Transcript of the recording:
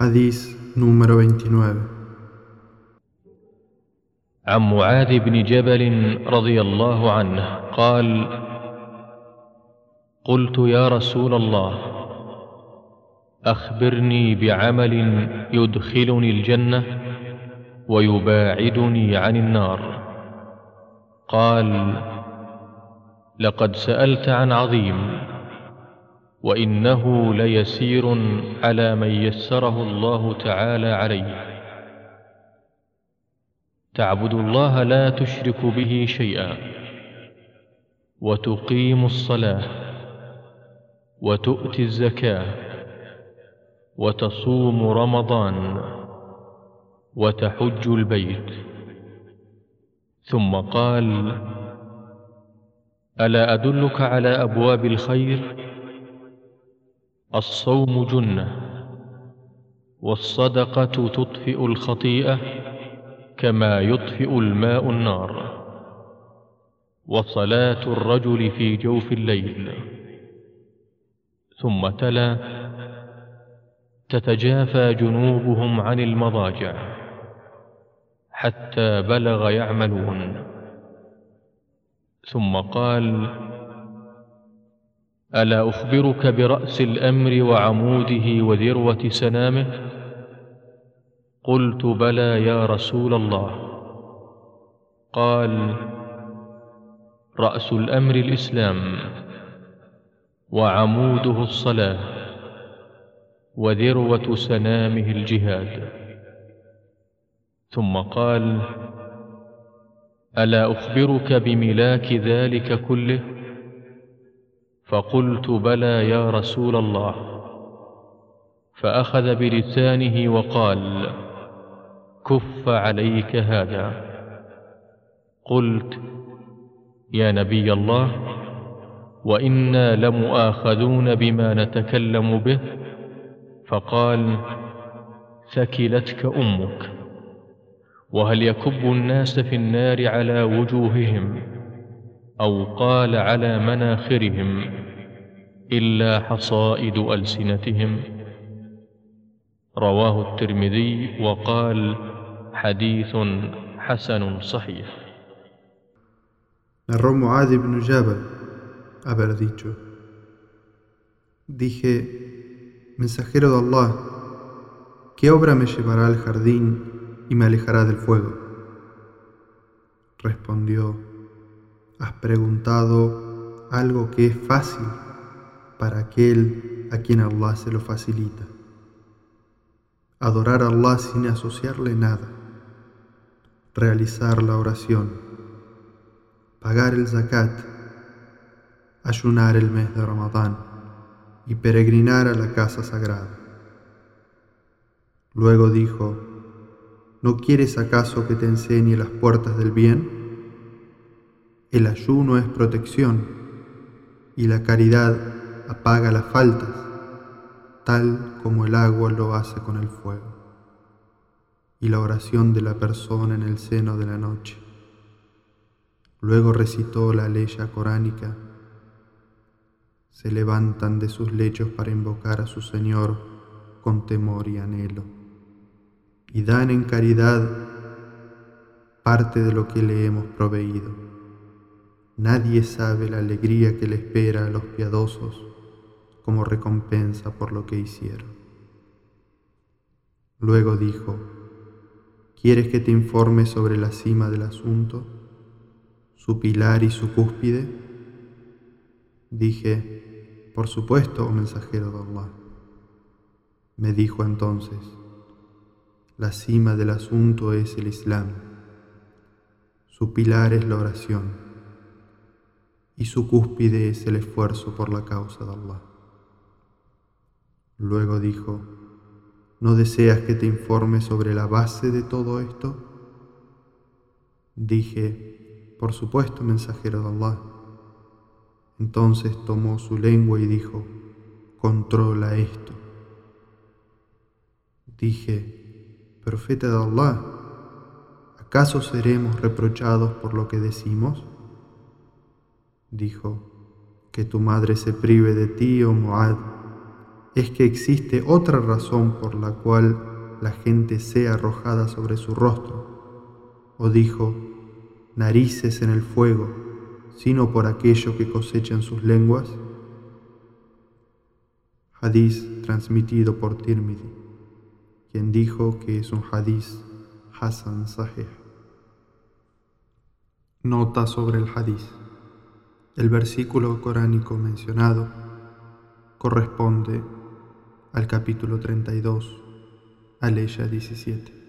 Hadís número 29. عن معاذ بن جبل رضي الله عنه قال قلت يا رسول الله أخبرني بعمل يدخلني الجنة ويباعدني عن النار قال لقد سألت عن عظيم وإنه ليسير على من يسره الله تعالى عليه. تعبد الله لا تشرك به شيئا. وتقيم الصلاة. وتؤتي الزكاة. وتصوم رمضان. وتحج البيت. ثم قال ألا أدلك على أبواب الخير؟ الصوم جنة والصدقة تطفئ الخطيئة كما يطفئ الماء النار وصلاة الرجل في جوف الليل. ثم تلا تتجافى جنوبهم عن المضاجع حتى بلغ يعملون. ثم قال ألا أخبرك برأس الأمر وعموده وذروة سنامه؟ قلت بلى يا رسول الله. قال رأس الأمر الإسلام وعموده الصلاة وذروة سنامه الجهاد. ثم قال ألا أخبرك بملاك ذلك كله؟ فقلت بلى يا رسول الله. فأخذ بلسانه وقال كف عليك هذا. قلت يا نبي الله وإنا لمؤاخذون بما نتكلم به. فقال ثكلتك أمك وهل يكب الناس في النار على وجوههم أو قال على مناخرهم؟ الا حصائد السنتهم رواه الترمذي وقال حديث حسن صحيح Narró Muad ibn Jabal haber dicho, dije, mensajero de Allah, ¿qué obra me llevará al jardín y me alejará del fuego? Respondió, has preguntado algo que es fácil para aquel a quien Allah se lo facilita. Adorar a Allah sin asociarle nada, realizar la oración, pagar el zakat, ayunar el mes de Ramadán y peregrinar a la casa sagrada. Luego dijo, ¿no quieres acaso que te enseñe las puertas del bien? El ayuno es protección y la caridad apaga las faltas, tal como el agua lo hace con el fuego. Y la oración de la persona en el seno de la noche. Luego recitó la ley coránica. Se levantan de sus lechos para invocar a su Señor con temor y anhelo. Y dan en caridad parte de lo que le hemos proveído. Nadie sabe la alegría que le espera a los piadosos como recompensa por lo que hicieron. Luego dijo, ¿quieres que te informe sobre la cima del asunto, su pilar y su cúspide? Dije, por supuesto, oh mensajero de Allah. Me dijo entonces, la cima del asunto es el Islam, su pilar es la oración y su cúspide es el esfuerzo por la causa de Allah. Luego dijo, ¿no deseas que te informe sobre la base de todo esto? Dije, por supuesto, mensajero de Allah. Entonces tomó su lengua y dijo, controla esto. Dije, profeta de Allah, ¿acaso seremos reprochados por lo que decimos? Dijo, que tu madre se prive de ti, oh Muad, es que existe otra razón por la cual la gente sea arrojada sobre su rostro. O dijo, narices en el fuego, sino por aquello que cosechan sus lenguas. Hadís transmitido por Tirmidhi, quien dijo que es un hadís Hassan Sahih. Nota sobre el hadís. El versículo coránico mencionado corresponde al capítulo 32, Aleya 17.